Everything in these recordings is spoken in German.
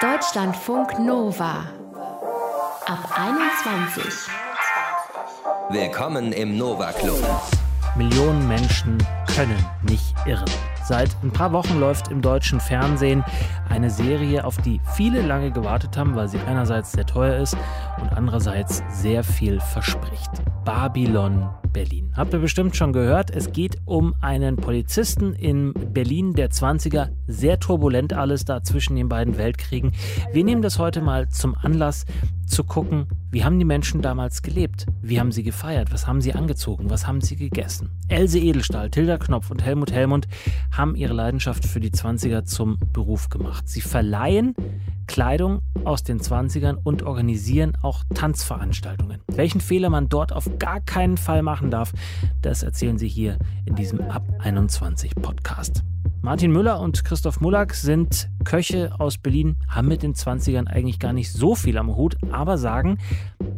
Deutschlandfunk Nova. Ab 21. Willkommen im Nova Club. Millionen Menschen können nicht irren. Seit ein paar Wochen läuft im deutschen Fernsehen eine Serie, auf die viele lange gewartet haben, weil sie einerseits sehr teuer ist und andererseits sehr viel verspricht. Babylon Berlin. Habt ihr bestimmt schon gehört, es geht um einen Polizisten in Berlin der 20er. Sehr turbulent alles da zwischen den beiden Weltkriegen. Wir nehmen das heute mal zum Anlass zu gucken, wie haben die Menschen damals gelebt? Wie haben sie gefeiert? Was haben sie angezogen? Was haben sie gegessen? Else Edelstahl, Tilda Knopf und Helmut Hellmund haben ihre Leidenschaft für die 20er zum Beruf gemacht. Sie verleihen Kleidung aus den 20ern und organisieren auch Tanzveranstaltungen. Welchen Fehler man dort auf gar keinen Fall machen darf, das erzählen sie hier in diesem Ab 21 Podcast. Martin Müller und Christoph Mullack sind Köche aus Berlin, haben mit den 20ern eigentlich gar nicht so viel am Hut, aber sagen,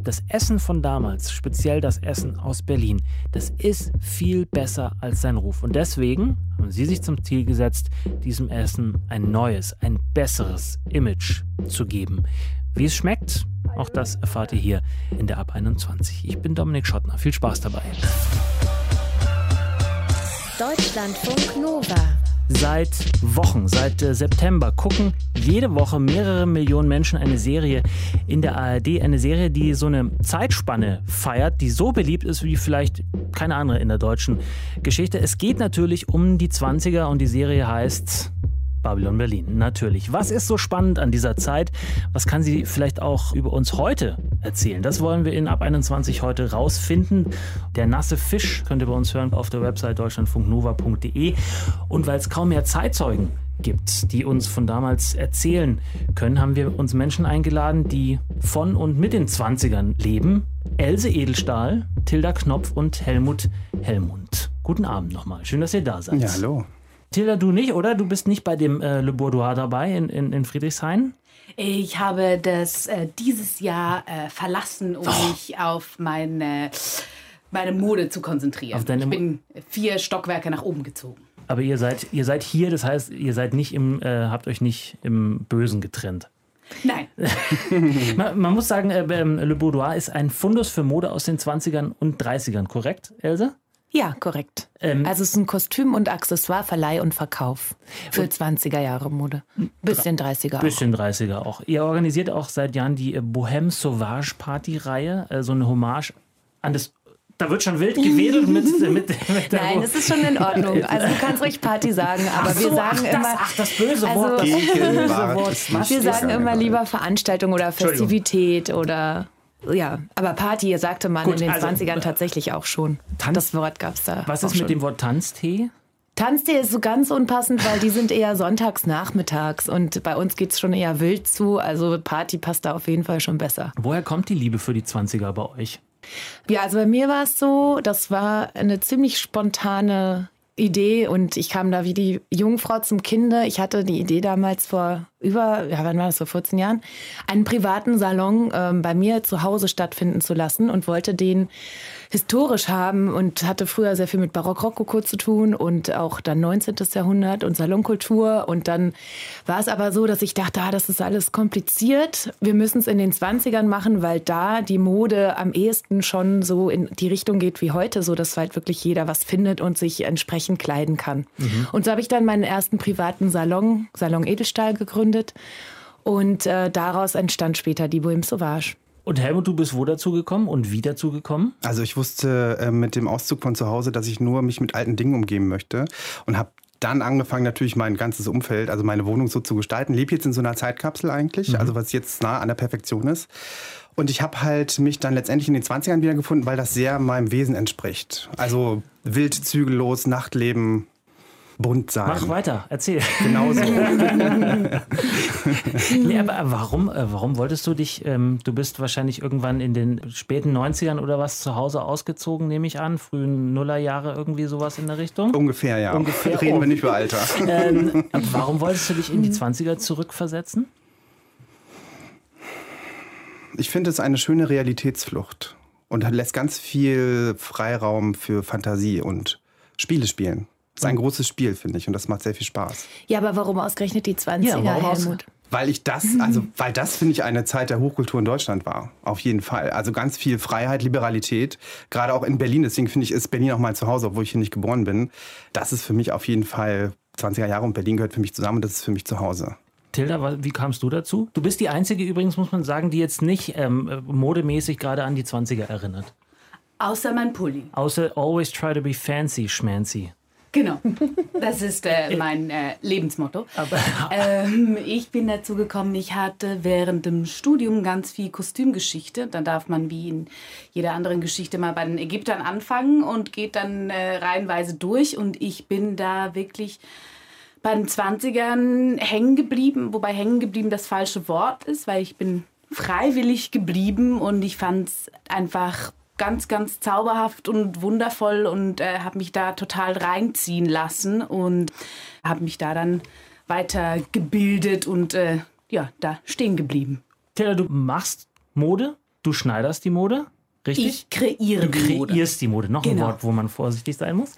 das Essen von damals, speziell das Essen aus Berlin, das ist viel besser als sein Ruf. Und deswegen haben sie sich zum Ziel gesetzt, diesem Essen ein neues, ein besseres Image zu geben. Wie es schmeckt, auch das erfahrt ihr hier in der Ab 21. Ich bin Dominik Schottner. Viel Spaß dabei. Deutschlandfunk Nova seit Wochen, seit äh, September gucken jede Woche mehrere Millionen Menschen eine Serie in der ARD, eine Serie, die so eine Zeitspanne feiert, die so beliebt ist wie vielleicht keine andere in der deutschen Geschichte. Es geht natürlich um die 20er und die Serie heißt Babylon Berlin, natürlich. Was ist so spannend an dieser Zeit? Was kann sie vielleicht auch über uns heute erzählen? Das wollen wir in Ab 21 heute rausfinden. Der nasse Fisch könnt ihr bei uns hören auf der Website deutschlandfunknova.de. Und weil es kaum mehr Zeitzeugen gibt, die uns von damals erzählen können, haben wir uns Menschen eingeladen, die von und mit den 20ern leben. Else Edelstahl, Tilda Knopf und Helmut Hellmund. Guten Abend nochmal. Schön, dass ihr da seid. Ja, hallo. Tilda, du nicht, oder? Du bist nicht bei dem äh, Le Bourdois dabei in, in, in Friedrichshain? Ich habe das äh, dieses Jahr äh, verlassen, um oh. mich auf meine, meine Mode zu konzentrieren. ich bin vier Stockwerke nach oben gezogen. Aber ihr seid, ihr seid hier, das heißt, ihr seid nicht im, äh, habt euch nicht im Bösen getrennt. Nein. man, man, muss sagen, äh, ähm, Le Boudoir ist ein Fundus für Mode aus den 20ern und 30ern, korrekt, Else? Ja, korrekt. Ähm, also es ist ein Kostüm- und Accessoire-Verleih und Verkauf für 20er Jahre Mode. Bisschen 30er auch. Bisschen 30er auch. Ihr organisiert auch seit Jahren die äh, Bohème Sauvage Party-Reihe, äh, so eine Hommage an das da wird schon wild gewedelt mit, mit, mit der Nein, es ist schon in Ordnung. Also du kannst ruhig Party sagen, aber so, wir sagen ach, immer. Das, ach, das böse Wort. Also, das böse Wort. Wir sagen immer lieber Veranstaltung oder Festivität oder ja, aber Party sagte man Gut, in den also, 20ern tatsächlich auch schon. Tanz, das Wort gab es da. Was ist schon. mit dem Wort Tanztee? Tanztee ist so ganz unpassend, weil die sind eher sonntags nachmittags und bei uns geht es schon eher wild zu. Also Party passt da auf jeden Fall schon besser. Woher kommt die Liebe für die 20er bei euch? Ja, also bei mir war es so, das war eine ziemlich spontane Idee und ich kam da wie die Jungfrau zum Kinde. Ich hatte die Idee damals vor über, ja, wann war das, vor 14 Jahren, einen privaten Salon ähm, bei mir zu Hause stattfinden zu lassen und wollte den historisch haben und hatte früher sehr viel mit Barock-Rokoko zu tun und auch dann 19. Jahrhundert und Salonkultur. Und dann war es aber so, dass ich dachte, ah, das ist alles kompliziert. Wir müssen es in den 20ern machen, weil da die Mode am ehesten schon so in die Richtung geht wie heute, so dass halt wirklich jeder was findet und sich entsprechend kleiden kann. Mhm. Und so habe ich dann meinen ersten privaten Salon, Salon Edelstahl, gegründet. Und äh, daraus entstand später die Bohème Sauvage. Und Helmut, du bist wo dazu gekommen und wie dazu gekommen? Also ich wusste äh, mit dem Auszug von zu Hause, dass ich nur mich mit alten Dingen umgeben möchte und habe dann angefangen, natürlich mein ganzes Umfeld, also meine Wohnung so zu gestalten. Lebe jetzt in so einer Zeitkapsel eigentlich, mhm. also was jetzt nah an der Perfektion ist. Und ich habe halt mich dann letztendlich in den 20ern wieder gefunden, weil das sehr meinem Wesen entspricht. Also wild, zügellos, Nachtleben, bunt sein. Mach weiter, erzähl. Genauso. nee, aber warum, äh, warum wolltest du dich, ähm, du bist wahrscheinlich irgendwann in den späten 90ern oder was zu Hause ausgezogen, nehme ich an, frühen Nullerjahre irgendwie sowas in der Richtung? Ungefähr, ja. Ungefähr. Reden oh. wir nicht über Alter. Ähm, warum wolltest du dich in die 20er zurückversetzen? Ich finde es eine schöne Realitätsflucht und lässt ganz viel Freiraum für Fantasie und Spiele spielen ist ein großes Spiel, finde ich, und das macht sehr viel Spaß. Ja, aber warum ausgerechnet die 20er, ja, Helmut? Weil ich das, also weil das finde ich eine Zeit der Hochkultur in Deutschland war. Auf jeden Fall. Also ganz viel Freiheit, Liberalität. Gerade auch in Berlin. Deswegen finde ich, ist Berlin auch mein Zuhause, obwohl ich hier nicht geboren bin. Das ist für mich auf jeden Fall 20er Jahre und Berlin gehört für mich zusammen und das ist für mich zu Hause. Tilda, wie kamst du dazu? Du bist die Einzige übrigens, muss man sagen, die jetzt nicht ähm, modemäßig gerade an die 20er erinnert. Außer mein Pulli. Außer always try to be fancy, schmancy. Genau, das ist äh, mein äh, Lebensmotto. Ähm, ich bin dazu gekommen, ich hatte während dem Studium ganz viel Kostümgeschichte. Dann darf man wie in jeder anderen Geschichte mal bei den Ägyptern anfangen und geht dann äh, reihenweise durch. Und ich bin da wirklich bei den 20ern hängen geblieben, wobei hängen geblieben das falsche Wort ist, weil ich bin freiwillig geblieben und ich fand es einfach ganz, ganz zauberhaft und wundervoll und äh, habe mich da total reinziehen lassen und habe mich da dann weitergebildet und äh, ja, da stehen geblieben. Taylor, du machst Mode, du schneiderst die Mode. Richtig? Ich kreiere du die Mode. kreierst die Mode. Noch genau. ein Wort, wo man vorsichtig sein muss.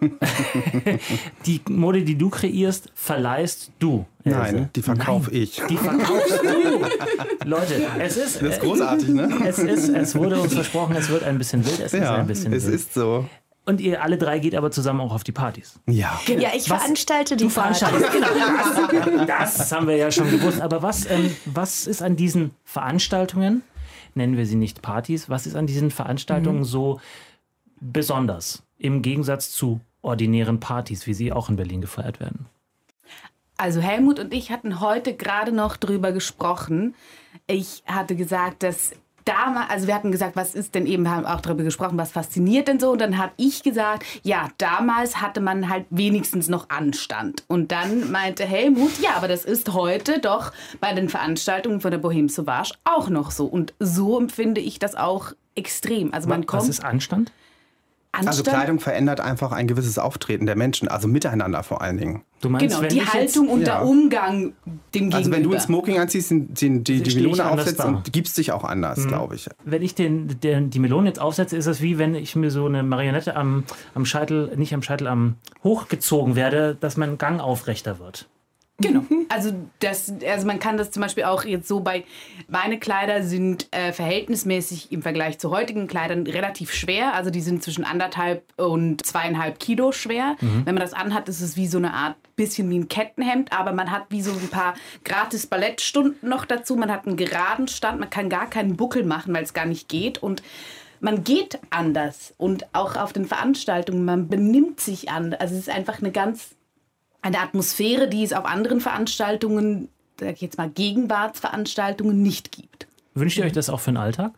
die Mode, die du kreierst, verleihst du. Else. Nein, die verkaufe ich. Die verkaufst du. Leute, es ist. Das ist großartig, ne? Es, ist, es wurde uns versprochen, es wird ein bisschen wild. Es ja, ist ein bisschen es wild. ist so. Und ihr alle drei geht aber zusammen auch auf die Partys. Ja. Genau. Ja, ich was, veranstalte die du veranstaltest, genau. Das, das, haben wir ja schon gewusst. Aber was, ähm, was ist an diesen Veranstaltungen nennen wir sie nicht Partys. Was ist an diesen Veranstaltungen mhm. so besonders im Gegensatz zu ordinären Partys, wie sie auch in Berlin gefeiert werden? Also Helmut und ich hatten heute gerade noch drüber gesprochen. Ich hatte gesagt, dass damals, also wir hatten gesagt, was ist denn eben, haben auch darüber gesprochen, was fasziniert denn so? Und dann habe ich gesagt, ja, damals hatte man halt wenigstens noch Anstand. Und dann meinte Helmut, ja, aber das ist heute doch bei den Veranstaltungen von der Bohème Sauvage auch noch so. Und so empfinde ich das auch extrem. Also man kommt. Was ist Anstand? Anstand? Also Kleidung verändert einfach ein gewisses Auftreten der Menschen, also miteinander vor allen Dingen. Du meinst, genau, die Haltung jetzt, und ja. der Umgang dem Also wenn du ein Smoking anziehst, die, die, die, die Melone aufsetzt und gibst dich auch anders, mhm. glaube ich. Wenn ich den, den, die Melone jetzt aufsetze, ist das wie wenn ich mir so eine Marionette am, am Scheitel, nicht am Scheitel, am hochgezogen werde, dass mein Gang aufrechter wird. Genau. Also, das, also man kann das zum Beispiel auch jetzt so bei, meine Kleider sind äh, verhältnismäßig im Vergleich zu heutigen Kleidern relativ schwer. Also die sind zwischen anderthalb und zweieinhalb Kilo schwer. Mhm. Wenn man das anhat, ist es wie so eine Art bisschen wie ein Kettenhemd, aber man hat wie so ein paar gratis Ballettstunden noch dazu. Man hat einen geraden Stand, man kann gar keinen Buckel machen, weil es gar nicht geht. Und man geht anders und auch auf den Veranstaltungen, man benimmt sich anders. Also es ist einfach eine ganz eine Atmosphäre, die es auf anderen Veranstaltungen, sag ich jetzt mal Gegenwartsveranstaltungen nicht gibt. Wünscht ihr euch das auch für den Alltag?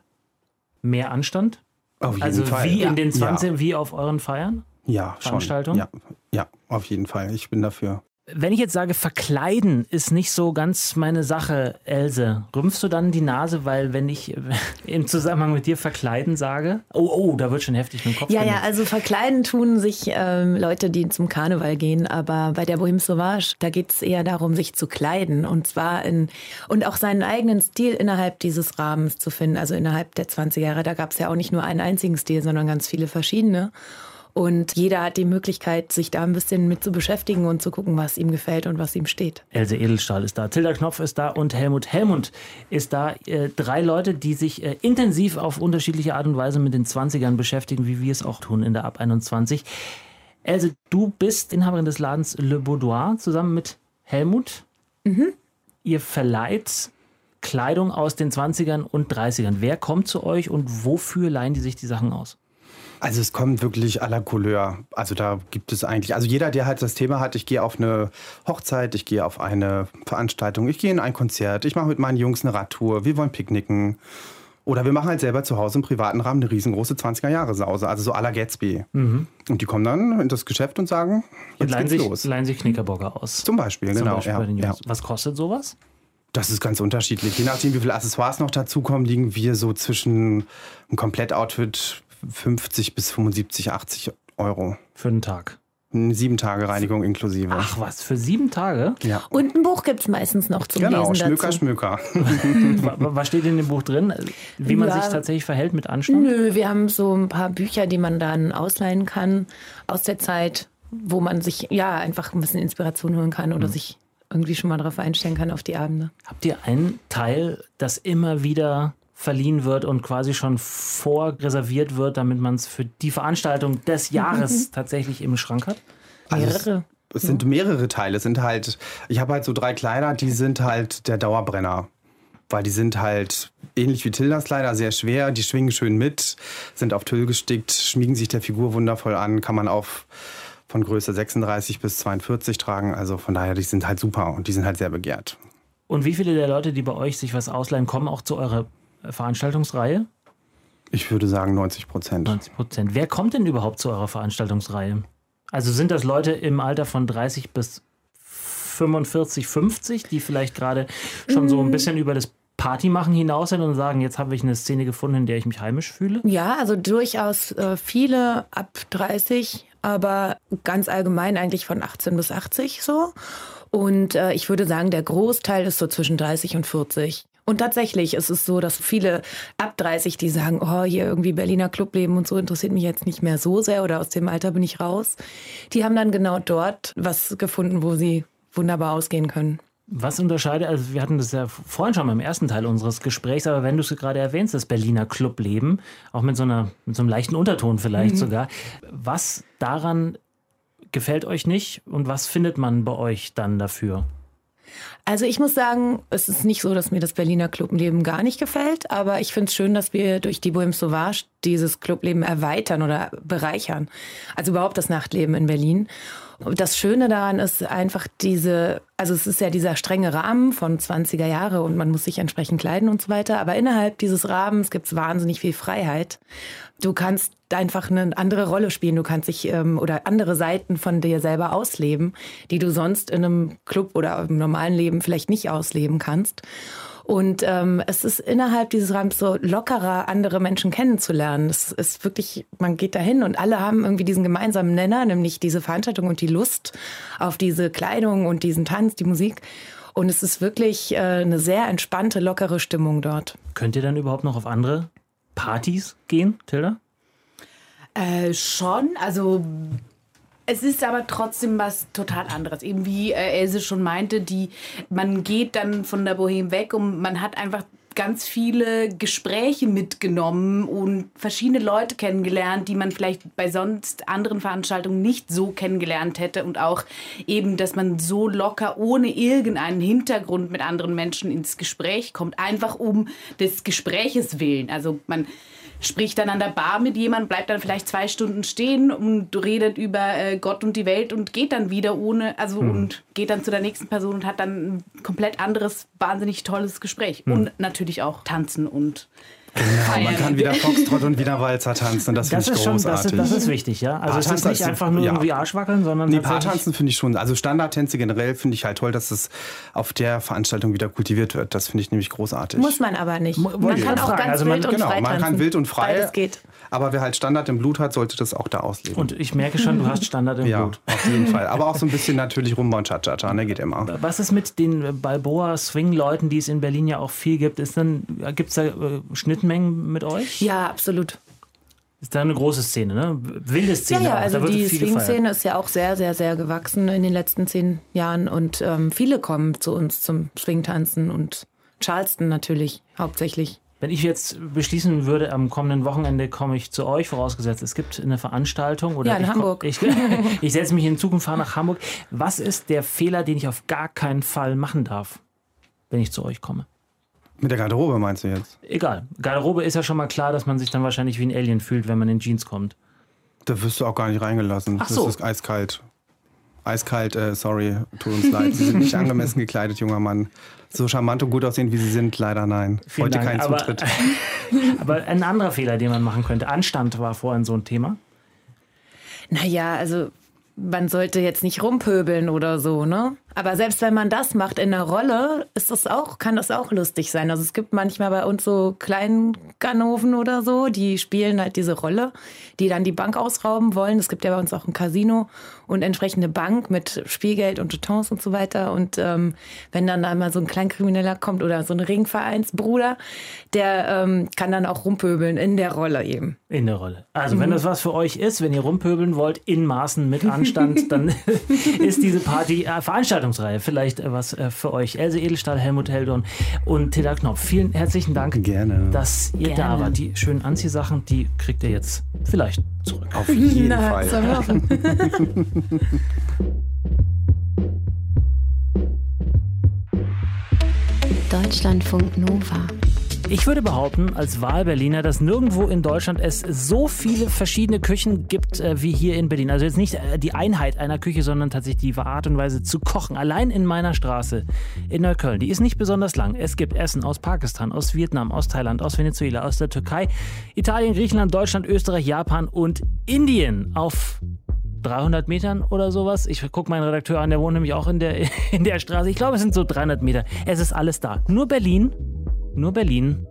Mehr Anstand? Auf jeden also Fall. wie in den 20 ja. wie auf euren Feiern? Ja, Veranstaltungen? Schon. Ja, ja, auf jeden Fall. Ich bin dafür. Wenn ich jetzt sage, verkleiden ist nicht so ganz meine Sache, Else, rümpfst du dann die Nase, weil wenn ich im Zusammenhang mit dir verkleiden sage, oh, oh, da wird schon heftig mit dem Kopf. Ja, ja, also verkleiden tun sich ähm, Leute, die zum Karneval gehen, aber bei der Bohème Sauvage, da geht es eher darum, sich zu kleiden und zwar in, und auch seinen eigenen Stil innerhalb dieses Rahmens zu finden, also innerhalb der 20er Jahre. Da gab es ja auch nicht nur einen einzigen Stil, sondern ganz viele verschiedene. Und jeder hat die Möglichkeit, sich da ein bisschen mit zu beschäftigen und zu gucken, was ihm gefällt und was ihm steht. Else Edelstahl ist da, Tilda Knopf ist da und Helmut Helmut ist da. Äh, drei Leute, die sich äh, intensiv auf unterschiedliche Art und Weise mit den 20ern beschäftigen, wie wir es auch tun in der Ab 21. Else, du bist Inhaberin des Ladens Le Boudoir zusammen mit Helmut. Mhm. Ihr verleiht Kleidung aus den 20ern und 30ern. Wer kommt zu euch und wofür leihen die sich die Sachen aus? Also es kommt wirklich à la Couleur. Also da gibt es eigentlich, also jeder, der halt das Thema hat, ich gehe auf eine Hochzeit, ich gehe auf eine Veranstaltung, ich gehe in ein Konzert, ich mache mit meinen Jungs eine Radtour, wir wollen picknicken. Oder wir machen halt selber zu Hause im privaten Rahmen eine riesengroße 20er-Jahre-Sause, also so à la Gatsby. Mhm. Und die kommen dann in das Geschäft und sagen, jetzt und leihen geht's sich, los. leihen sich Knickerbocker aus. Zum Beispiel, Zum genau. Beispiel ja, ja. Was kostet sowas? Das ist ganz unterschiedlich. Je nachdem, wie viele Accessoires noch dazukommen, liegen wir so zwischen einem Komplettoutfit 50 bis 75, 80 Euro. Für einen Tag. Sieben Tage Reinigung inklusive. Ach was, für sieben Tage? Ja. Und ein Buch gibt es meistens noch zum genau, Lesen Schmöker, dazu. Schmöker. was steht in dem Buch drin? Wie man ja, sich tatsächlich verhält mit Anstand? Nö, wir haben so ein paar Bücher, die man dann ausleihen kann aus der Zeit wo man sich ja einfach ein bisschen Inspiration holen kann oder mhm. sich irgendwie schon mal darauf einstellen kann auf die Abende. Habt ihr einen Teil, das immer wieder verliehen wird und quasi schon vorreserviert wird, damit man es für die Veranstaltung des Jahres tatsächlich im Schrank hat? Mehrere. Es sind mehrere Teile. Es sind halt, ich habe halt so drei Kleider, die sind halt der Dauerbrenner. Weil die sind halt ähnlich wie Tildas Kleider, sehr schwer, die schwingen schön mit, sind auf Tüll gestickt, schmiegen sich der Figur wundervoll an, kann man auf von Größe 36 bis 42 tragen. Also von daher, die sind halt super und die sind halt sehr begehrt. Und wie viele der Leute, die bei euch sich was ausleihen, kommen auch zu eurer Veranstaltungsreihe? Ich würde sagen 90 Prozent. 90 Prozent. Wer kommt denn überhaupt zu eurer Veranstaltungsreihe? Also sind das Leute im Alter von 30 bis 45, 50, die vielleicht gerade schon so ein mm. bisschen über das Party machen hinaus sind und sagen, jetzt habe ich eine Szene gefunden, in der ich mich heimisch fühle? Ja, also durchaus äh, viele ab 30, aber ganz allgemein eigentlich von 18 bis 80 so. Und äh, ich würde sagen, der Großteil ist so zwischen 30 und 40. Und tatsächlich ist es so, dass viele ab 30, die sagen, oh, hier irgendwie Berliner Clubleben und so interessiert mich jetzt nicht mehr so sehr oder aus dem Alter bin ich raus. Die haben dann genau dort was gefunden, wo sie wunderbar ausgehen können. Was unterscheidet, also wir hatten das ja vorhin schon mal im ersten Teil unseres Gesprächs, aber wenn du es gerade erwähnst, das Berliner Clubleben, auch mit so, einer, mit so einem leichten Unterton vielleicht mhm. sogar, was daran gefällt euch nicht und was findet man bei euch dann dafür? Also ich muss sagen, es ist nicht so, dass mir das Berliner Clubleben gar nicht gefällt, aber ich finde es schön, dass wir durch die Bohème Sauvage dieses Clubleben erweitern oder bereichern. Also überhaupt das Nachtleben in Berlin. Das Schöne daran ist einfach diese, also es ist ja dieser strenge Rahmen von 20er Jahre und man muss sich entsprechend kleiden und so weiter, aber innerhalb dieses Rahmens gibt es wahnsinnig viel Freiheit. Du kannst einfach eine andere Rolle spielen, du kannst dich ähm, oder andere Seiten von dir selber ausleben, die du sonst in einem Club oder im normalen Leben vielleicht nicht ausleben kannst. Und ähm, es ist innerhalb dieses Rahmens so lockerer, andere Menschen kennenzulernen. Es ist wirklich, man geht dahin und alle haben irgendwie diesen gemeinsamen Nenner, nämlich diese Veranstaltung und die Lust auf diese Kleidung und diesen Tanz, die Musik. Und es ist wirklich äh, eine sehr entspannte, lockere Stimmung dort. Könnt ihr dann überhaupt noch auf andere Partys gehen, Tilda? Äh, schon, also es ist aber trotzdem was total anderes. Eben wie äh, Else schon meinte, die, man geht dann von der Bohème weg und man hat einfach ganz viele Gespräche mitgenommen und verschiedene Leute kennengelernt, die man vielleicht bei sonst anderen Veranstaltungen nicht so kennengelernt hätte und auch eben, dass man so locker ohne irgendeinen Hintergrund mit anderen Menschen ins Gespräch kommt, einfach um des Gespräches willen. Also man spricht dann an der Bar mit jemandem, bleibt dann vielleicht zwei Stunden stehen und redet über äh, Gott und die Welt und geht dann wieder ohne, also hm. und geht dann zu der nächsten Person und hat dann ein komplett anderes, wahnsinnig tolles Gespräch. Hm. Und natürlich auch tanzen und Genau, man kann wieder Foxtrot und wieder Walzer tanzen. Das, das finde ich großartig. Schon, das, das, ist wichtig, ja. Also es ist nicht einfach nur ja. irgendwie Arschwackeln, sondern. Nee, Paartanzen finde ich schon. Also Standardtänze generell finde ich halt toll, dass es auf der Veranstaltung wieder kultiviert wird. Das finde ich nämlich großartig. Muss man aber nicht. Man kann ja. auch ganz also man, wild und genau, frei man kann wild und frei. Beides geht. Aber wer halt Standard im Blut hat, sollte das auch da ausleben. Und ich merke schon, du hast Standard im ja, Blut. auf jeden Fall. Aber auch so ein bisschen natürlich Rumba und Cha-Cha-Cha, ne, geht immer. Was ist mit den Balboa-Swing-Leuten, die es in Berlin ja auch viel gibt? Gibt es da äh, Schnittmengen mit euch? Ja, absolut. Ist da eine große Szene, ne? Wilde Szene. Ja, ja also die Swing-Szene ist ja auch sehr, sehr, sehr gewachsen in den letzten zehn Jahren und ähm, viele kommen zu uns zum Swing-Tanzen und Charleston natürlich hauptsächlich. Wenn ich jetzt beschließen würde, am kommenden Wochenende komme ich zu euch, vorausgesetzt, es gibt eine Veranstaltung. Oder ja, in ich Hamburg. Komm, ich, ich setze mich in Zukunft, fahre nach Hamburg. Was ist der Fehler, den ich auf gar keinen Fall machen darf, wenn ich zu euch komme? Mit der Garderobe meinst du jetzt? Egal. Garderobe ist ja schon mal klar, dass man sich dann wahrscheinlich wie ein Alien fühlt, wenn man in Jeans kommt. Da wirst du auch gar nicht reingelassen. Ach so. Das ist eiskalt. Eiskalt, äh, sorry, tut uns leid. Sie sind nicht angemessen gekleidet, junger Mann. So charmant und gut aussehen, wie Sie sind, leider nein. Vielen Heute Dank. kein aber, Zutritt. aber ein anderer Fehler, den man machen könnte. Anstand war vorhin so ein Thema. Naja, also man sollte jetzt nicht rumpöbeln oder so, ne? Aber selbst wenn man das macht in der Rolle, ist das auch, kann das auch lustig sein. Also es gibt manchmal bei uns so kleinen Ganoven oder so, die spielen halt diese Rolle, die dann die Bank ausrauben wollen. Es gibt ja bei uns auch ein Casino und entsprechende Bank mit Spielgeld und Jetons und so weiter. Und ähm, wenn dann einmal so ein Kleinkrimineller kommt oder so ein Ringvereinsbruder, der ähm, kann dann auch rumpöbeln in der Rolle eben. In der Rolle. Also mhm. wenn das was für euch ist, wenn ihr rumpöbeln wollt, in Maßen mit Anstand, dann ist diese Party äh, Veranstaltungsreihe vielleicht äh, was äh, für euch. Else Edelstahl, Helmut Heldorn und Tilda Knopf. Vielen herzlichen Dank, Gerne. dass ihr Gerne. da wart. Die schönen Anziehsachen, die kriegt ihr jetzt vielleicht zurück. Auf jeden Na, Fall. Deutschlandfunk Nova. Ich würde behaupten, als Wahlberliner, dass nirgendwo in Deutschland es so viele verschiedene Küchen gibt äh, wie hier in Berlin. Also jetzt nicht äh, die Einheit einer Küche, sondern tatsächlich die Art und Weise zu kochen. Allein in meiner Straße in Neukölln, die ist nicht besonders lang. Es gibt Essen aus Pakistan, aus Vietnam, aus Thailand, aus Venezuela, aus der Türkei, Italien, Griechenland, Deutschland, Österreich, Japan und Indien. Auf 300 Metern oder sowas. Ich gucke meinen Redakteur an, der wohnt nämlich auch in der, in der Straße. Ich glaube, es sind so 300 Meter. Es ist alles da. Nur Berlin, nur Berlin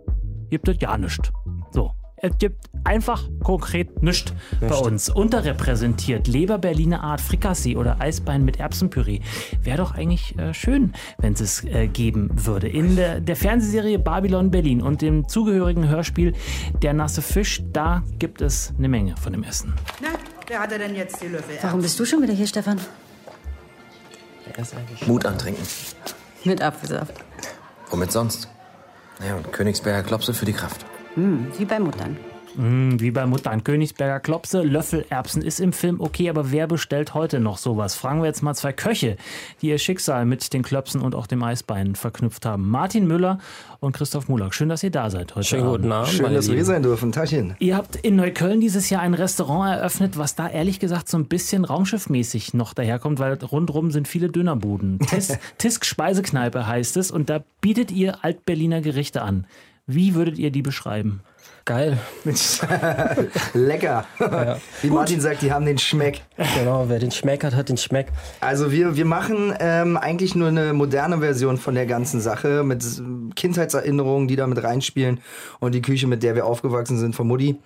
gibt es ja nichts. So. Es gibt einfach konkret nichts bei uns. Unterrepräsentiert Leber Berliner Art, Frikassee oder Eisbein mit Erbsenpüree. Wäre doch eigentlich äh, schön, wenn es es äh, geben würde. In der, der Fernsehserie Babylon Berlin und dem zugehörigen Hörspiel Der nasse Fisch, da gibt es eine Menge von dem Essen. Na, wer hat er denn jetzt die Löffel? Warum bist du schon wieder hier, Stefan? Mut antrinken. Mit Apfelsaft. Womit sonst? Naja, und Königsberger Klopse für die Kraft. Hm, wie bei Muttern. Mm, wie bei Mutter an Königsberger Klopse. Löffelerbsen ist im Film okay, aber wer bestellt heute noch sowas? Fragen wir jetzt mal zwei Köche, die ihr Schicksal mit den Klöpsen und auch dem Eisbein verknüpft haben. Martin Müller und Christoph Mulak. Schön, dass ihr da seid heute Schönen guten Abend. Schön, dass wir hier sein dürfen. Tagchen. Ihr habt in Neukölln dieses Jahr ein Restaurant eröffnet, was da ehrlich gesagt so ein bisschen raumschiffmäßig noch daherkommt, weil rundrum sind viele Dönerbuden. Tis, Tisk Speisekneipe heißt es und da bietet ihr Altberliner Gerichte an. Wie würdet ihr die beschreiben? Geil. Lecker. Wie Martin sagt, die haben den Schmeck. Genau, wer den Schmeck hat, hat den Schmeck. Also wir, wir machen ähm, eigentlich nur eine moderne Version von der ganzen Sache mit Kindheitserinnerungen, die da mit reinspielen und die Küche, mit der wir aufgewachsen sind von Mutti.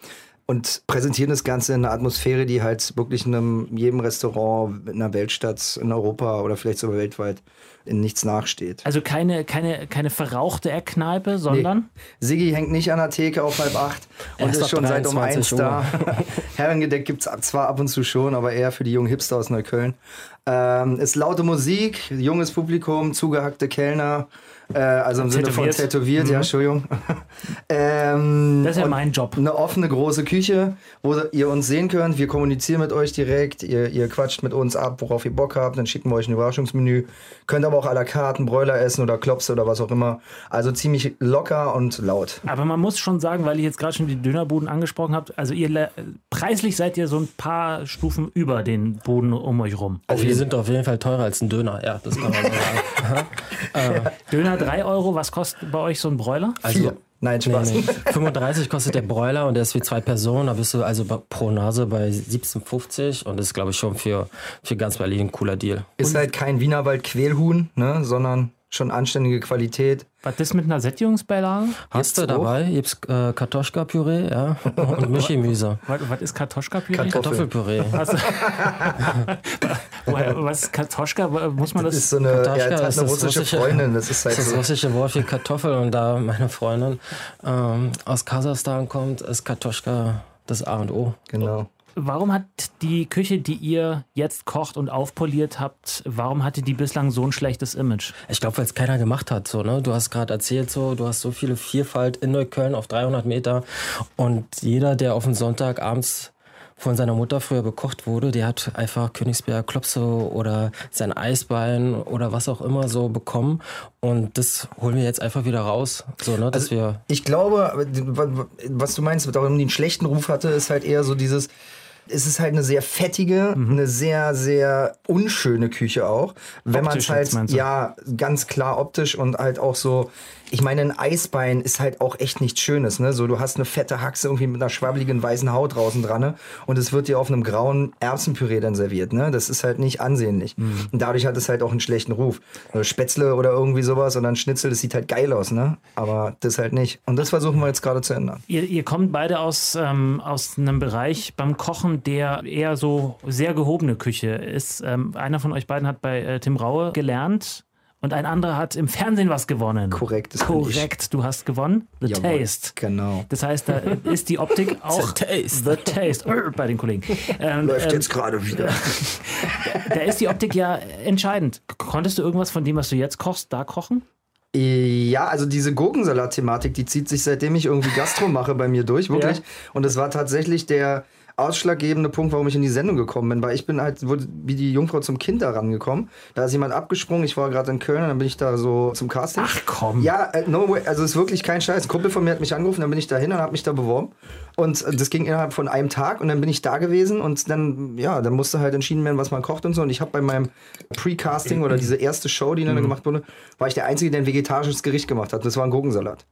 Und präsentieren das Ganze in einer Atmosphäre, die halt wirklich in einem, jedem Restaurant in einer Weltstadt in Europa oder vielleicht sogar weltweit in nichts nachsteht. Also keine, keine, keine verrauchte Eckkneipe, sondern Siggi hängt nicht an der Theke auf halb acht und ist ab schon seit um 23 eins da. Herrengedeck gibt es zwar ab und zu schon, aber eher für die jungen Hipster aus Neukölln. Ähm, ist laute Musik, junges Publikum, zugehackte Kellner, äh, also im Sinne von Tätowiert. tätowiert, ja, Entschuldigung. ähm, das ist ja mein Job. eine offene große Küche, wo ihr uns sehen könnt. Wir kommunizieren mit euch direkt. Ihr, ihr quatscht mit uns ab, worauf ihr Bock habt. Dann schicken wir euch ein Überraschungsmenü. Könnt aber auch à la carte einen Bräuler essen oder Klopse oder was auch immer. Also ziemlich locker und laut. Aber man muss schon sagen, weil ihr jetzt gerade schon die Dönerbuden angesprochen habt, also ihr preislich seid ihr so ein paar Stufen über den Boden um euch rum. Also die sind auf jeden Fall teurer als ein Döner, ja, das kann man so sagen. Döner 3 Euro, was kostet bei euch so ein Broiler? Vier. Nein, Nee, Spaß. nee. 35 kostet der Broiler und der ist für zwei Personen. Da bist du also pro Nase bei 17,50 und das ist, glaube ich, schon für, für ganz Berlin ein cooler Deal. Ist halt kein Wienerwald Quälhuhn, ne, sondern schon anständige Qualität. Was ist mit einer Sättigungsbeilage? Hast du dabei? Gibt's äh, Kartoschka-Püree, ja, und Mischgemüse. Was, was ist Kartoschka-Püree? Kartoffelpüree. Was, Kartoschka? Muss man Das das? ist so eine, Kartoschka ja, hat ist eine das russische russische- Freundin. Das ist halt Das so. russische Wort für Kartoffel und da meine Freundin ähm, aus Kasachstan kommt, ist Kartoschka das A und O. Genau. Warum hat die Küche, die ihr jetzt kocht und aufpoliert habt, warum hatte die bislang so ein schlechtes Image? Ich glaube, weil es keiner gemacht hat. So, ne? Du hast gerade erzählt, so, du hast so viele Vielfalt in Neukölln auf 300 Meter und jeder, der auf den Sonntag abends von seiner Mutter früher bekocht wurde, der hat einfach Königsberger Klopse oder sein Eisbein oder was auch immer so bekommen. Und das holen wir jetzt einfach wieder raus. So, ne, dass wir Ich glaube, was du meinst, warum die einen schlechten Ruf hatte, ist halt eher so dieses, Es ist halt eine sehr fettige, Mhm. eine sehr, sehr unschöne Küche auch. Wenn man es halt, ja, ganz klar optisch und halt auch so, ich meine, ein Eisbein ist halt auch echt nichts Schönes, ne? So, du hast eine fette Haxe irgendwie mit einer schwabbeligen weißen Haut draußen dran, ne? Und es wird dir auf einem grauen Erbsenpüree dann serviert, ne? Das ist halt nicht ansehnlich. Mhm. Und dadurch hat es halt auch einen schlechten Ruf. Also Spätzle oder irgendwie sowas oder ein Schnitzel, das sieht halt geil aus, ne? Aber das halt nicht. Und das versuchen wir jetzt gerade zu ändern. Ihr, ihr kommt beide aus, ähm, aus einem Bereich beim Kochen, der eher so sehr gehobene Küche ist. Ähm, einer von euch beiden hat bei äh, Tim Raue gelernt und ein anderer hat im Fernsehen was gewonnen. Korrekt. Korrekt, du hast gewonnen. The Jawohl, Taste. Genau. Das heißt, da ist die Optik auch The Taste. The Taste bei den Kollegen. Ähm, Läuft ähm, jetzt gerade wieder. da ist die Optik ja entscheidend. Konntest du irgendwas von dem, was du jetzt kochst, da kochen? Ja, also diese Gurkensalat-Thematik, die zieht sich seitdem ich irgendwie Gastro mache bei mir durch, wirklich. Ja. Und das war tatsächlich der ausschlaggebende Punkt, warum ich in die Sendung gekommen bin, weil ich bin halt wie die Jungfrau zum Kind da rangekommen. Da ist jemand abgesprungen, ich war gerade in Köln und dann bin ich da so zum Casting. Ach komm. Ja, äh, no way, also ist wirklich kein Scheiß. Ein Kumpel von mir hat mich angerufen, dann bin ich da hin und habe mich da beworben. Und äh, das ging innerhalb von einem Tag und dann bin ich da gewesen und dann, ja, dann musste halt entschieden werden, was man kocht und so. Und ich habe bei meinem Pre-Casting oder diese erste Show, die dann gemacht wurde, war ich der Einzige, der ein vegetarisches Gericht gemacht hat. Das war ein Gurkensalat.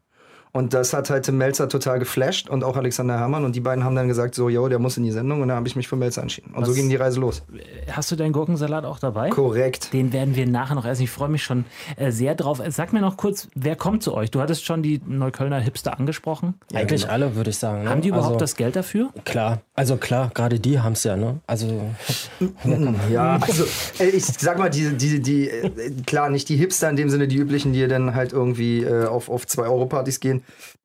Und das hat halt Tim Melzer total geflasht und auch Alexander Herrmann. Und die beiden haben dann gesagt, so, yo, der muss in die Sendung. Und dann habe ich mich für Melzer entschieden. Und so Was- ging die Reise los. Hast du deinen Gurkensalat auch dabei? Korrekt. Den werden wir nachher noch essen. Ich freue mich schon äh, sehr drauf. Sag mir noch kurz, wer kommt zu euch? Du hattest schon die Neuköllner Hipster angesprochen. Eigentlich alle, würde ich sagen. Ne? Haben die überhaupt also, das Geld dafür? Klar, also klar, gerade die haben es ja, ne? Also Ja, also äh, ich sag mal, die, die, die, äh, klar, nicht die Hipster in dem Sinne, die üblichen, die dann halt irgendwie äh, auf, auf 2-Euro-Partys gehen.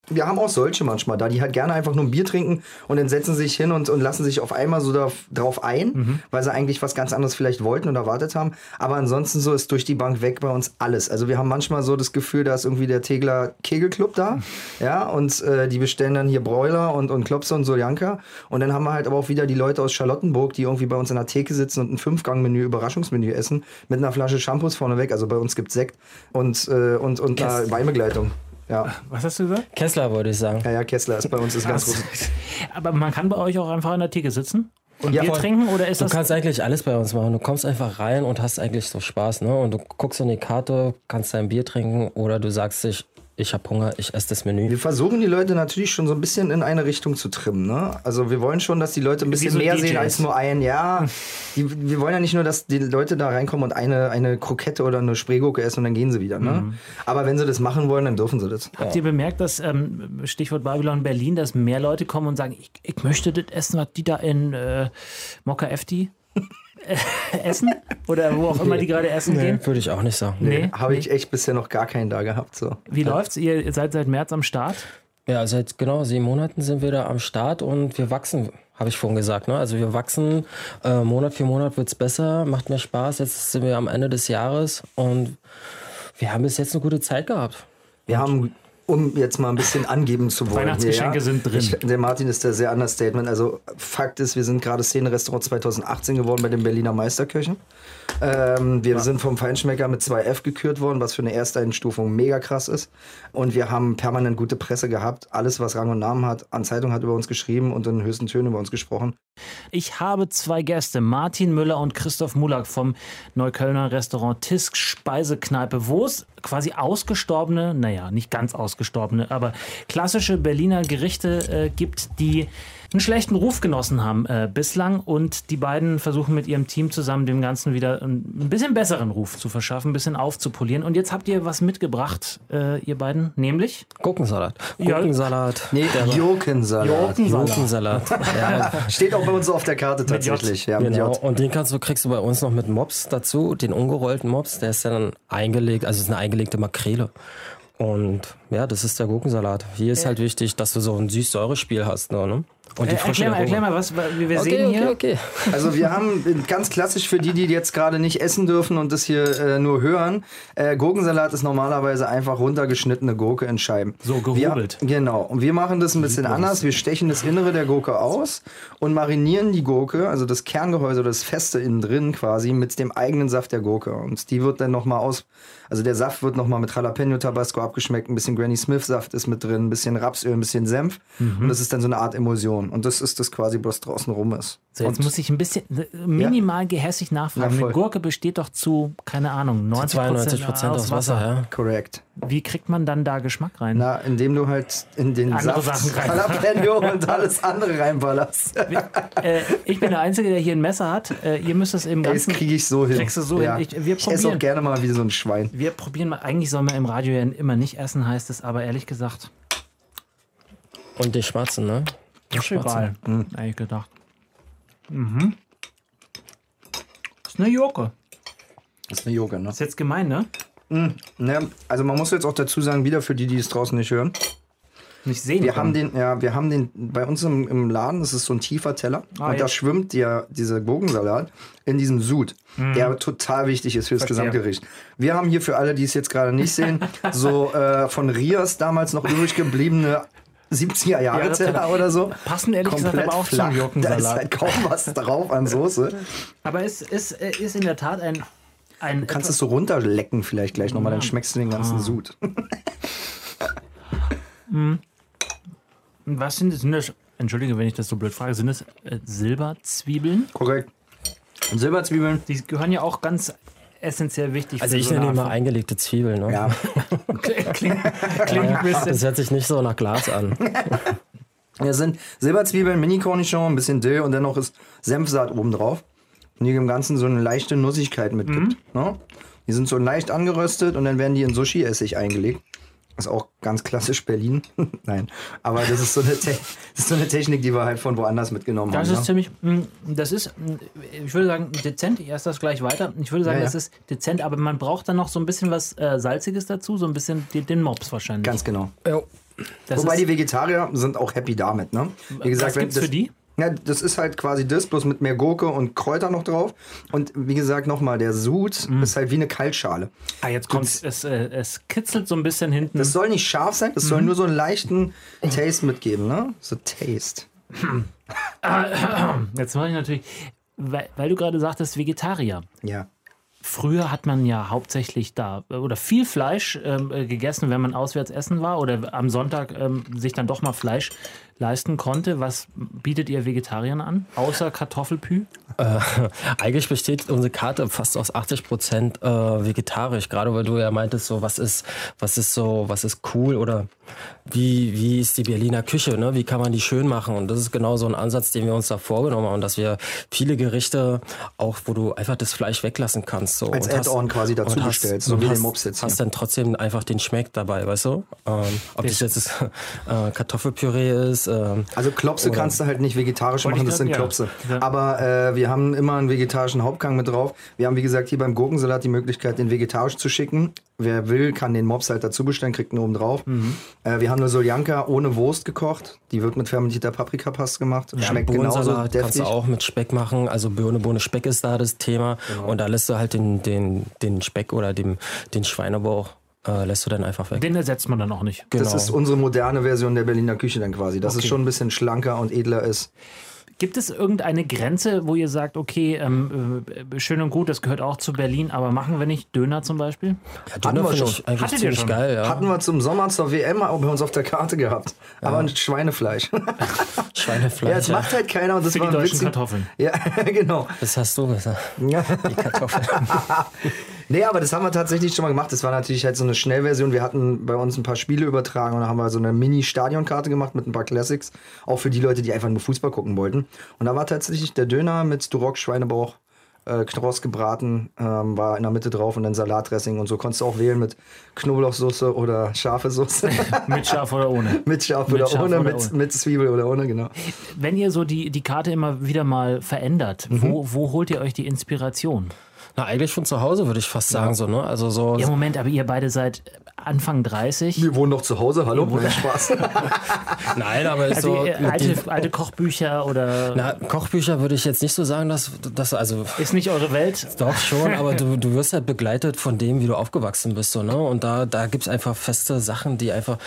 Wir haben auch solche manchmal da, die halt gerne einfach nur ein Bier trinken und dann setzen sich hin und, und lassen sich auf einmal so da, drauf ein, weil sie eigentlich was ganz anderes vielleicht wollten und erwartet haben. Aber ansonsten so ist durch die Bank weg bei uns alles. Also wir haben manchmal so das Gefühl, da ist irgendwie der Tegler Kegelclub da, ja, und äh, die bestellen dann hier Broiler und, und Klopse und Soljanka. Und dann haben wir halt aber auch wieder die Leute aus Charlottenburg, die irgendwie bei uns in der Theke sitzen und ein Fünfgang-Menü, Überraschungsmenü essen, mit einer Flasche Shampoos vorneweg. Also bei uns gibt's Sekt und, äh, und, und einer Kess- Weinbegleitung. Ja. Was hast du gesagt? Kessler würde ich sagen. ja, ja, Kessler ist bei uns ist ganz groß. Aber man kann bei euch auch einfach in der Theke sitzen und Ja, Bier voll. trinken oder ist Du das kannst eigentlich alles bei uns machen. Du kommst einfach rein und hast eigentlich so Spaß, ne? Und du guckst in die Karte, kannst dein Bier trinken oder du sagst dich, ich habe Hunger, ich esse das Menü. Wir versuchen die Leute natürlich schon so ein bisschen in eine Richtung zu trimmen. Ne? Also wir wollen schon, dass die Leute ein bisschen so mehr DJs. sehen als nur ein. Ja, die, wir wollen ja nicht nur, dass die Leute da reinkommen und eine, eine Krokette oder eine Spreegurke essen und dann gehen sie wieder. Ne? Mhm. Aber wenn sie das machen wollen, dann dürfen sie das. Habt ihr bemerkt, dass, ähm, Stichwort Babylon Berlin, dass mehr Leute kommen und sagen, ich, ich möchte das essen, was die da in äh, Mokka Efti äh, essen? Oder wo auch immer die gerade essen gehen? Würde ich auch nicht sagen. Nee. Habe ich echt bisher noch gar keinen da gehabt. So. Wie läuft's? Ihr seid seit März am Start? Ja, seit genau sieben Monaten sind wir da am Start und wir wachsen, habe ich vorhin gesagt. Ne? Also wir wachsen, äh, Monat für Monat wird's besser, macht mehr Spaß. Jetzt sind wir am Ende des Jahres und wir haben bis jetzt eine gute Zeit gehabt. Wir haben, um jetzt mal ein bisschen angeben zu wollen. Weihnachtsgeschenke hier, sind drin. Ich, der Martin ist der sehr Understatement. Also Fakt ist, wir sind gerade Szene-Restaurant 2018 geworden bei den Berliner Meisterköchen. Ähm, wir sind vom Feinschmecker mit 2F gekürt worden, was für eine erste Einstufung mega krass ist. Und wir haben permanent gute Presse gehabt. Alles, was Rang und Namen hat, an Zeitung hat über uns geschrieben und in höchsten Tönen über uns gesprochen. Ich habe zwei Gäste, Martin Müller und Christoph Mulak vom Neuköllner Restaurant Tisk Speisekneipe, wo es quasi ausgestorbene, naja, nicht ganz ausgestorbene, aber klassische Berliner Gerichte äh, gibt, die einen schlechten Ruf genossen haben äh, bislang und die beiden versuchen mit ihrem Team zusammen dem Ganzen wieder ein bisschen besseren Ruf zu verschaffen, ein bisschen aufzupolieren. Und jetzt habt ihr was mitgebracht, äh, ihr beiden, nämlich Gurkensalat. Ja. Gurkensalat. Nee, Jokensalat. Gurkensalat. Gurkensalat. ja, Steht auch bei uns auf der Karte tatsächlich. Ja, mit Genau, J. und den kannst du, kriegst du bei uns noch mit Mops dazu, den ungerollten Mops, der ist ja dann eingelegt, also es ist eine eingelegte Makrele. Und ja, das ist der Gurkensalat. Hier ist halt wichtig, dass du so ein süß-säure-Spiel hast. Ne? Und die äh, frische erklär, mal, erklär mal, was wir wir Okay, sehen okay, hier. okay. Also wir haben ganz klassisch für die, die jetzt gerade nicht essen dürfen und das hier äh, nur hören, äh, Gurkensalat ist normalerweise einfach runtergeschnittene Gurke in Scheiben. So gehobelt. Wir, genau. Und wir machen das ein bisschen anders. Wir stechen das Innere der Gurke aus und marinieren die Gurke, also das Kerngehäuse oder das Feste innen drin quasi, mit dem eigenen Saft der Gurke. Und die wird dann nochmal aus, also der Saft wird nochmal mit Jalapeno Tabasco abgeschmeckt, ein bisschen Granny Smith Saft ist mit drin, ein bisschen Rapsöl, ein bisschen Senf. Und das ist dann so eine Art Emulsion. Portion. Und das ist das quasi, was draußen rum ist. So, jetzt Und muss ich ein bisschen äh, minimal gehässig nachfragen. Na, voll. Eine Gurke besteht doch zu, keine Ahnung, 90 92 Prozent aus Wasser, ja. Korrekt. Wie kriegt man dann da Geschmack rein? Na, indem du halt in den Andere Saft Sachen rein. Jalapeno und alles andere reinballerst. äh, ich bin der Einzige, der hier ein Messer hat. Äh, ihr müsst das im Ey, das Ganzen. kriege ich so hin. Kriegst du so ja. hin. Ich, wir ich esse auch probieren. gerne mal wie so ein Schwein. Wir probieren mal. Eigentlich soll man im Radio ja immer nicht essen, heißt es, aber ehrlich gesagt, Und die Schwarzen, ne? Egal. Hm. Ehrlich gedacht. Mhm. Ist eine Joke. Das ist eine Yoga, ne? Ist jetzt gemein, ne? ne? Also man muss jetzt auch dazu sagen, wieder für die, die es draußen nicht hören. Nicht sehen. Wir können. haben den, ja, wir haben den, bei uns im, im Laden, das ist so ein tiefer Teller. Ah, und ja. da schwimmt der, dieser Gurkensalat in diesem Sud, der total wichtig ist fürs Mhm. Verstehe. Gesamtgericht. Wir haben hier für alle, die es jetzt gerade nicht sehen, so äh, von Rias damals noch übrig gebliebene 70er Jahre Teller oder so. Passen ehrlich gesagt Komplett aber auch zum flach. Da ist Gurkensalat. halt kaum was drauf an Soße. Aber es ist, äh, ist in der Tat ein. ein Du kannst es so runterlecken vielleicht gleich nochmal, dann schmeckst du den Ah. ganzen Sud. Was sind, sind das? Entschuldige, wenn ich das so blöd frage. Sind das äh, Silberzwiebeln? Korrekt. Silberzwiebeln, Die gehören ja auch ganz essentiell wichtig. Also für ich so nenne immer eingelegte Zwiebeln, ne? ja. Klingt, klingt ein bisschen. Das hört sich nicht so nach Glas an. Das sind Silberzwiebeln, Mini-Cornichon, ein bisschen Dill und dann noch ist Senfsaat oben drauf. Und die dem Ganzen so eine leichte Nussigkeit mitgibt. Ne? Die sind so leicht angeröstet und dann werden die in Sushi-Essig eingelegt. Das ist auch ganz klassisch Berlin. Nein, aber das ist, so eine Te das ist so eine Technik, die wir halt von woanders mitgenommen Das haben. ist ne? ziemlich, mh, das ist, ich würde sagen, dezent. Ich esse das gleich weiter. Ich würde sagen, Ja, ja. das ist dezent, aber man braucht dann noch so ein bisschen was äh, Salziges dazu, so ein bisschen den, den Mops wahrscheinlich. Ganz genau. das Wobei ist, die Vegetarier sind auch happy damit. Ne? Wie gesagt, was wenn gibt's das, für die? Ja, das ist halt quasi das, bloß mit mehr Gurke und Kräuter noch drauf. Und wie gesagt, nochmal, der Sud Mhm. ist halt wie eine Kaltschale. Ah, jetzt kommt es, äh, es kitzelt so ein bisschen hinten. Das soll nicht scharf sein, das Mhm. soll nur so einen leichten Taste mitgeben, ne? So Taste. Jetzt mache ich natürlich, weil, weil du gerade sagtest, Vegetarier. Ja. Früher hat man ja hauptsächlich da äh, oder viel Fleisch ähm, äh, gegessen, wenn man auswärts essen war oder am Sonntag ähm, sich dann doch mal Fleisch leisten konnte. Was bietet ihr Vegetariern an? Außer Kartoffelpü? Äh, eigentlich besteht unsere Karte fast aus 80 Prozent äh, vegetarisch, gerade weil du ja meintest, so was ist, was ist so, was ist cool oder wie, wie ist die Berliner Küche, ne? Wie kann man die schön machen? Und das ist genau so ein Ansatz, den wir uns da vorgenommen haben, dass wir viele Gerichte auch, wo du einfach das Fleisch weglassen kannst, so Als Add-on quasi dazu bestellst, so wie den hast, Mops jetzt Hast dann trotzdem einfach den Schmeck dabei, weißt du? Ähm, ob das jetzt das, äh, Kartoffelpüree ist. Ähm, Also Klopse Oder- kannst du halt nicht vegetarisch machen, das sind ja. Klopse. Ja. Aber äh, wir haben immer einen vegetarischen Hauptgang mit drauf. Wir haben, wie gesagt, hier beim Gurkensalat die Möglichkeit, den vegetarisch zu schicken. Wer will, kann den Mops halt dazu bestellen, kriegt ihn oben drauf. Mhm. Äh, wir haben eine Soljanka ohne Wurst gekocht. Die wird mit fermentierter Paprikapaste gemacht. Schmeckt genauso kannst du auch mit Speck machen. Also Birne, Bohne, Speck ist da das Thema. Genau. Und da lässt du halt den, den, den Speck oder dem, den Schweinebauch äh, lässt du dann einfach weg. Den ersetzt man dann auch nicht. genau. Das ist unsere moderne Version der Berliner Küche dann quasi. Dass es Okay. schon ein bisschen schlanker und edler ist. Gibt es irgendeine Grenze, wo ihr sagt, okay, ähm, äh, schön und gut, das gehört auch zu Berlin, aber machen wir nicht Döner zum Beispiel? ja, Hatten Döner wir finde schon. ich eigentlich Hattet ihr ziemlich schon? geil. Ja. Hatten wir zum Sommer zur WM auch bei uns auf der Karte gehabt. Aber ein Schweinefleisch. Schweinefleisch. ja, das macht halt keiner. Und das Für war die deutschen Kartoffeln. Ja, genau. Das hast du gesagt. Ja. Die Kartoffeln. Nee, aber das haben wir tatsächlich schon mal gemacht. Das war natürlich halt so eine Schnellversion. Wir hatten bei uns ein paar Spiele übertragen und da haben wir so eine Mini-Stadionkarte gemacht mit ein paar Classics. Auch für die Leute, die einfach nur Fußball gucken wollten. Und da war tatsächlich der Döner mit Duroc, Schweinebauch, äh, Knoros gebraten, ähm, war in der Mitte drauf und dann Salatdressing und so. Konntest du auch wählen mit Knoblauchsoße oder scharfe Soße. Mit Schaf oder ohne? mit scharf Mit oder scharf ohne, oder mit, ohne. mit Zwiebel oder ohne, genau. Wenn ihr so die, die Karte immer wieder mal verändert, Mhm. wo, wo holt ihr euch die Inspiration? Na, eigentlich von zu Hause würde ich fast sagen, so, ne? Also so. Ja, Moment, aber ihr beide seid Anfang 30. Wir wohnen doch zu Hause, hallo? Nein, Spaß. Nein, aber ist Also so. mit alte, alte Kochbücher oder na, Kochbücher würde ich jetzt nicht so sagen, dass, dass also ist nicht eure Welt? Doch schon, aber du, du wirst halt begleitet von dem, wie du aufgewachsen bist. So, ne? Und da, da gibt's einfach feste Sachen, die einfach,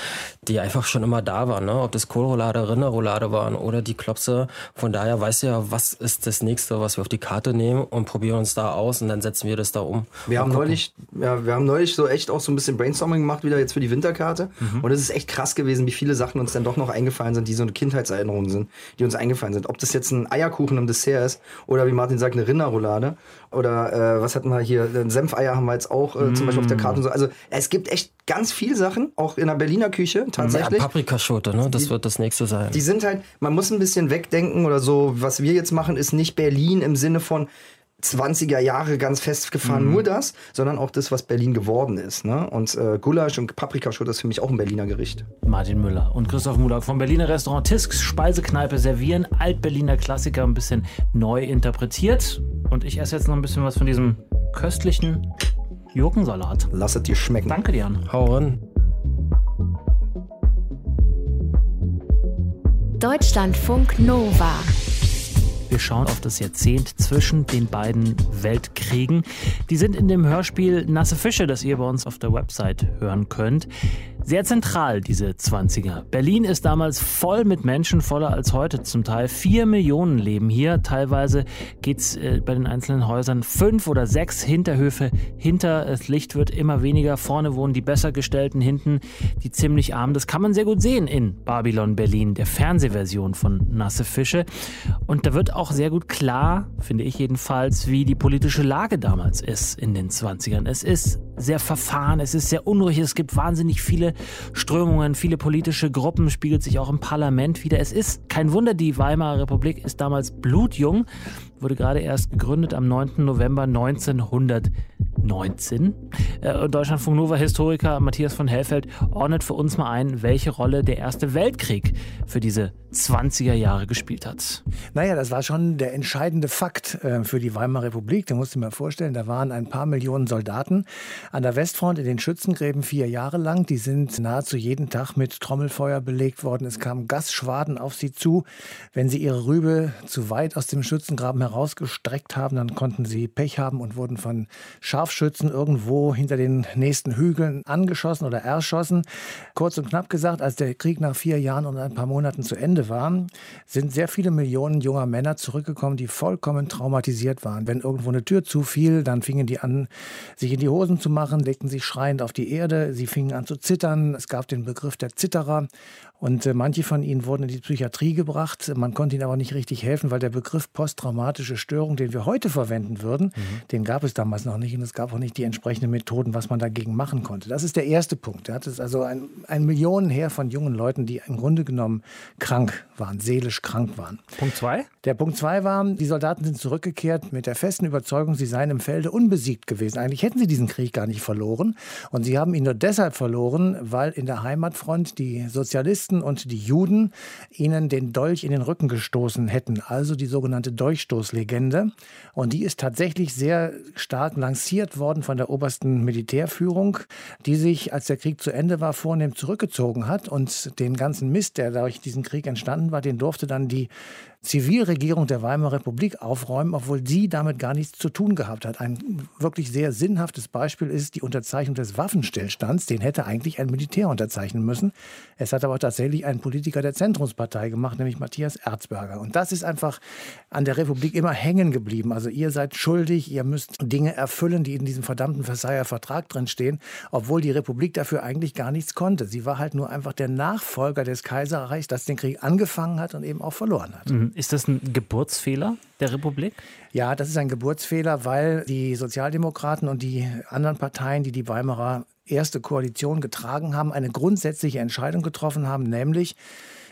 die einfach schon immer da waren. Ne? Ob das Kohlroulade, Rinderroulade waren oder die Klopse. Von daher weißt du ja, was ist das nächste, was wir auf die Karte nehmen und probieren uns da aus und dann setzen wir das da um. Wir haben gucken. neulich, ja, wir haben neulich so echt auch so ein bisschen Brainstorming gemacht, wieder jetzt für die Winterkarte. Mhm. Und es ist echt krass gewesen, wie viele Sachen uns dann doch noch eingefallen sind, die so eine Kindheitserinnerung sind, die uns eingefallen sind. Ob das jetzt ein Eierkuchen im Dessert ist oder wie Martin sagt, eine Rinderroulade. Oder äh, was hatten wir hier? Ein Senfeier haben wir jetzt auch äh, zum Beispiel auf der Karte und so. Also es gibt echt ganz viele Sachen, auch in der Berliner Küche tatsächlich. Ja, Paprikaschote, ne? Das die, wird das nächste sein. Die sind halt, man muss ein bisschen wegdenken oder so. Was wir jetzt machen, ist nicht Berlin im Sinne von, 20er Jahre ganz festgefahren, mhm. nur das, sondern auch das, was Berlin geworden ist. Ne? Und äh, Gulasch und Paprikaschote ist für mich auch ein Berliner Gericht. Martin Müller und Christoph Mulak vom Berliner Restaurant Tisks Speisekneipe servieren Alt-Berliner Klassiker ein bisschen neu interpretiert. Und ich esse jetzt noch ein bisschen was von diesem köstlichen Gurkensalat. Lass es dir schmecken. Danke dir. Hau rein. Deutschlandfunk Nova. Wir schauen auf das Jahrzehnt zwischen den beiden Weltkriegen. Die sind in dem Hörspiel Nasse Fische, das ihr bei uns auf der Website hören könnt. Sehr zentral, diese 20er. Berlin ist damals voll mit Menschen, voller als heute zum Teil. Vier Millionen leben hier. Teilweise geht es äh, bei den einzelnen Häusern fünf oder sechs Hinterhöfe hinter. Das Licht wird immer weniger. Vorne wohnen die besser gestellten, hinten die ziemlich armen. Das kann man sehr gut sehen in Babylon Berlin, der Fernsehversion von Nasse Fische. Und da wird auch sehr gut klar, finde ich jedenfalls, wie die politische Lage damals ist in den 20ern. Es ist sehr verfahren, es ist sehr unruhig, es gibt wahnsinnig viele Strömungen, viele politische Gruppen, spiegelt sich auch im Parlament wieder. Es ist kein Wunder, die Weimarer Republik ist damals blutjung, wurde gerade erst gegründet am 9. November 1919. Äh, Deutschlandfunk Nova Historiker Matthias von Hellfeld ordnet für uns mal ein, welche Rolle der Erste Weltkrieg für diese 20er Jahre gespielt hat. Naja, das war schon der entscheidende Fakt äh, für die Weimarer Republik. Da musst du mir vorstellen, da waren ein paar Millionen Soldaten an der Westfront in den Schützengräben vier Jahre lang. Die sind nahezu jeden Tag mit Trommelfeuer belegt worden. Es kamen Gasschwaden auf sie zu. Wenn sie ihre Rübe zu weit aus dem Schützengraben herausgestreckt haben, dann konnten sie Pech haben und wurden von Scharfschützen irgendwo hinter den nächsten Hügeln angeschossen oder erschossen. Kurz und knapp gesagt, als der Krieg nach vier Jahren und ein paar Monaten zu Ende war, sind sehr viele Millionen junger Männer zurückgekommen, die vollkommen traumatisiert waren. Wenn irgendwo eine Tür zufiel, dann fingen die an, sich in die Hosen zu machen, legten sich schreiend auf die Erde, sie fingen an zu zittern. Es gab den Begriff der Zitterer. Und äh, manche von ihnen wurden in die Psychiatrie gebracht. Man konnte ihnen aber nicht richtig helfen, weil der Begriff posttraumatische Störung, den wir heute verwenden würden, mhm. den gab es damals noch nicht. Und es gab auch nicht die entsprechenden Methoden, was man dagegen machen konnte. Das ist der erste Punkt. Das ist also ein, ein Millionenheer von jungen Leuten, die im Grunde genommen krank waren, seelisch krank waren. Punkt zwei? Der Punkt zwei war, die Soldaten sind zurückgekehrt mit der festen Überzeugung, sie seien im Felde unbesiegt gewesen. Eigentlich hätten sie diesen Krieg gar nicht verloren. Und sie haben ihn nur deshalb verloren, weil in der Heimatfront die Sozialisten Christen und die Juden ihnen den Dolch in den Rücken gestoßen hätten, also die sogenannte Dolchstoßlegende. Und die ist tatsächlich sehr stark lanciert worden von der obersten Militärführung, die sich, als der Krieg zu Ende war, vornehm zurückgezogen hat und den ganzen Mist, der durch diesen Krieg entstanden war, den durfte dann die Zivilregierung der Weimarer Republik aufräumen, obwohl sie damit gar nichts zu tun gehabt hat. Ein wirklich sehr sinnhaftes Beispiel ist die Unterzeichnung des Waffenstillstands. Den hätte eigentlich ein Militär unterzeichnen müssen. Es hat aber tatsächlich ein Politiker der Zentrumspartei gemacht, nämlich Matthias Erzberger. Und das ist einfach an der Republik immer hängen geblieben. Also ihr seid schuldig, ihr müsst Dinge erfüllen, die in diesem verdammten Versailler Vertrag drinstehen, obwohl die Republik dafür eigentlich gar nichts konnte. Sie war halt nur einfach der Nachfolger des Kaiserreichs, das den Krieg angefangen hat und eben auch verloren hat. Mhm. Ist das ein Geburtsfehler der Republik? Ja, das ist ein Geburtsfehler, weil die Sozialdemokraten und die anderen Parteien, die die Weimarer erste Koalition getragen haben, eine grundsätzliche Entscheidung getroffen haben, nämlich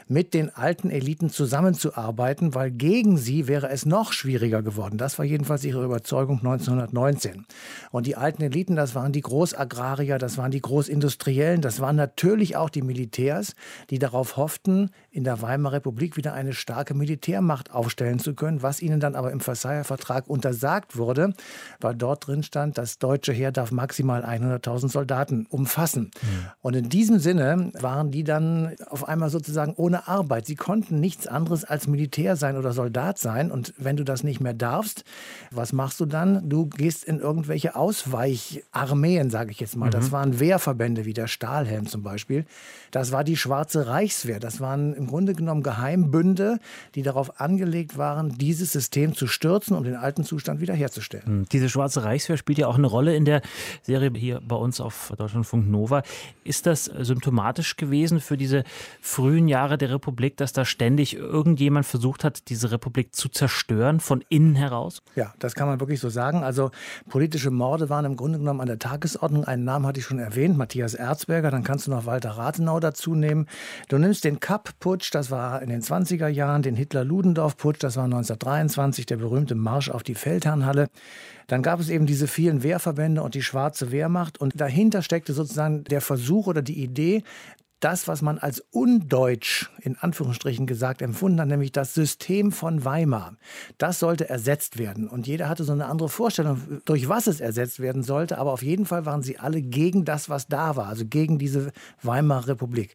mit den alten Eliten zusammenzuarbeiten, weil gegen sie wäre es noch schwieriger geworden. Das war jedenfalls ihre Überzeugung 1919. Und die alten Eliten, das waren die Großagrarier, das waren die Großindustriellen, das waren natürlich auch die Militärs, die darauf hofften, in der Weimarer Republik wieder eine starke Militärmacht aufstellen zu können, was ihnen dann aber im Versailler Vertrag untersagt wurde, weil dort drin stand, das deutsche Heer darf maximal 100.000 Soldaten umfassen. Mhm. Und in diesem Sinne waren die dann auf einmal sozusagen ohne Arbeit. Sie konnten nichts anderes als Militär sein oder Soldat sein. Und wenn du das nicht mehr darfst, was machst du dann? Du gehst in irgendwelche Ausweicharmeen, sage ich jetzt mal. Mhm. Das waren Wehrverbände wie der Stahlhelm zum Beispiel. Das war die Schwarze Reichswehr. Das waren im Grunde genommen Geheimbünde, die darauf angelegt waren, dieses System zu stürzen und den alten Zustand wiederherzustellen. Hm, diese Schwarze Reichswehr spielt ja auch eine Rolle in der Serie hier bei uns auf Deutschlandfunk Nova. Ist das symptomatisch gewesen für diese frühen Jahre der Republik, dass da ständig irgendjemand versucht hat, diese Republik zu zerstören, von innen heraus? Ja, das kann man wirklich so sagen. Also politische Morde waren im Grunde genommen an der Tagesordnung. Einen Namen hatte ich schon erwähnt, Matthias Erzberger. Dann kannst du noch Walter Rathenau dazu nehmen. Du nimmst den Kapp-Putsch, das war in den 20er Jahren, den Hitler-Ludendorff-Putsch, das war 1923, der berühmte Marsch auf die Feldherrnhalle. Dann gab es eben diese vielen Wehrverbände und die schwarze Wehrmacht. Und dahinter steckte sozusagen der Versuch oder die Idee, das, was man als undeutsch in Anführungsstrichen gesagt empfunden hat, nämlich das System von Weimar. Das sollte ersetzt werden. Und jeder hatte so eine andere Vorstellung, durch was es ersetzt werden sollte. Aber auf jeden Fall waren sie alle gegen das, was da war, also gegen diese Weimarer Republik.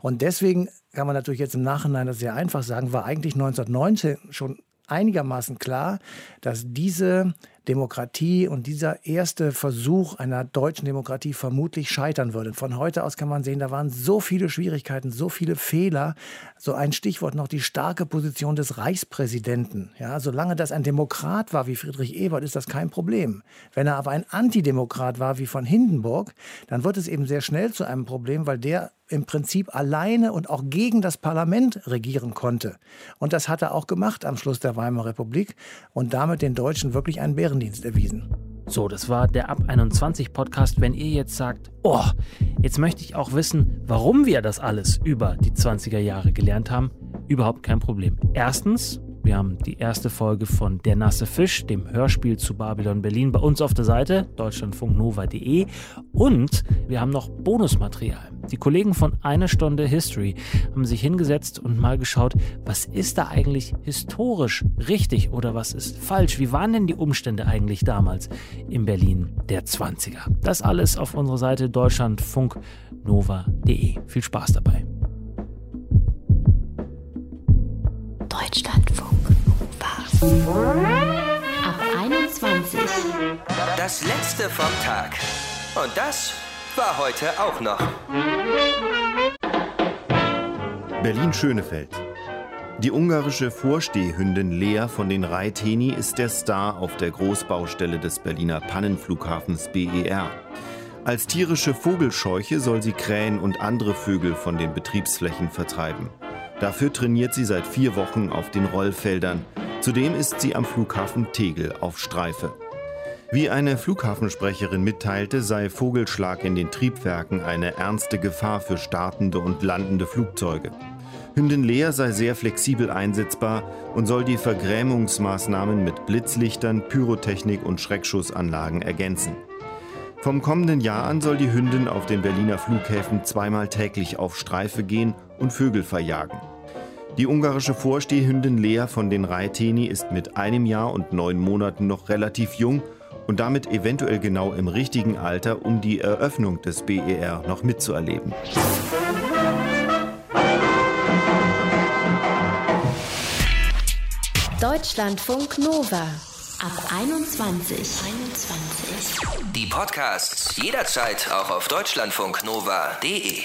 Und deswegen kann man natürlich jetzt im Nachhinein das sehr einfach sagen, war eigentlich 1919 schon einigermaßen klar, dass diese Demokratie und dieser erste Versuch einer deutschen Demokratie vermutlich scheitern würde. Von heute aus kann man sehen, da waren so viele Schwierigkeiten, so viele Fehler. So ein Stichwort noch die starke Position des Reichspräsidenten. Ja, solange das ein Demokrat war wie Friedrich Ebert, ist das kein Problem. Wenn er aber ein Antidemokrat war wie von Hindenburg, dann wird es eben sehr schnell zu einem Problem, weil der im Prinzip alleine und auch gegen das Parlament regieren konnte. Und das hat er auch gemacht am Schluss der Weimarer Republik und damit den Deutschen wirklich einen Bären Bärendienst erwiesen. So, das war der Ab 21 Podcast. Wenn ihr jetzt sagt, oh, jetzt möchte ich auch wissen, warum wir das alles über die 20er Jahre gelernt haben, überhaupt kein Problem. Erstens, wir haben die erste Folge von Der nasse Fisch, dem Hörspiel zu Babylon Berlin, bei uns auf der Seite deutschlandfunknova.de und wir haben noch Bonusmaterial. Die Kollegen von Eine Stunde History haben sich hingesetzt und mal geschaut, was ist da eigentlich historisch richtig oder was ist falsch? Wie waren denn die Umstände eigentlich damals in Berlin der 20er? Das alles auf unserer Seite deutschlandfunknova.de. Viel Spaß dabei. Deutschlandfunk Ab 21. Das letzte vom Tag. Und das war heute auch noch. Berlin-Schönefeld. Die ungarische Vorstehhündin Lea von den Reiteni ist der Star auf der Großbaustelle des Berliner Pannenflughafens BER. Als tierische Vogelscheuche soll sie Krähen und andere Vögel von den Betriebsflächen vertreiben. Dafür trainiert sie seit vier Wochen auf den Rollfeldern. Zudem ist sie am Flughafen Tegel auf Streife. Wie eine Flughafensprecherin mitteilte, sei Vogelschlag in den Triebwerken eine ernste Gefahr für startende und landende Flugzeuge. Hündin Lea sei sehr flexibel einsetzbar und soll die Vergrämungsmaßnahmen mit Blitzlichtern, Pyrotechnik und Schreckschussanlagen ergänzen. Vom kommenden Jahr an soll die Hündin auf den Berliner Flughäfen zweimal täglich auf Streife gehen und Vögel verjagen. Die ungarische Vorstehhündin Lea von den Reiteni ist mit einem Jahr und neun Monaten noch relativ jung und damit eventuell genau im richtigen Alter, um die Eröffnung des BER noch mitzuerleben. Deutschlandfunk Nova ab 21. 21. Die Podcasts jederzeit auch auf deutschlandfunknova.de.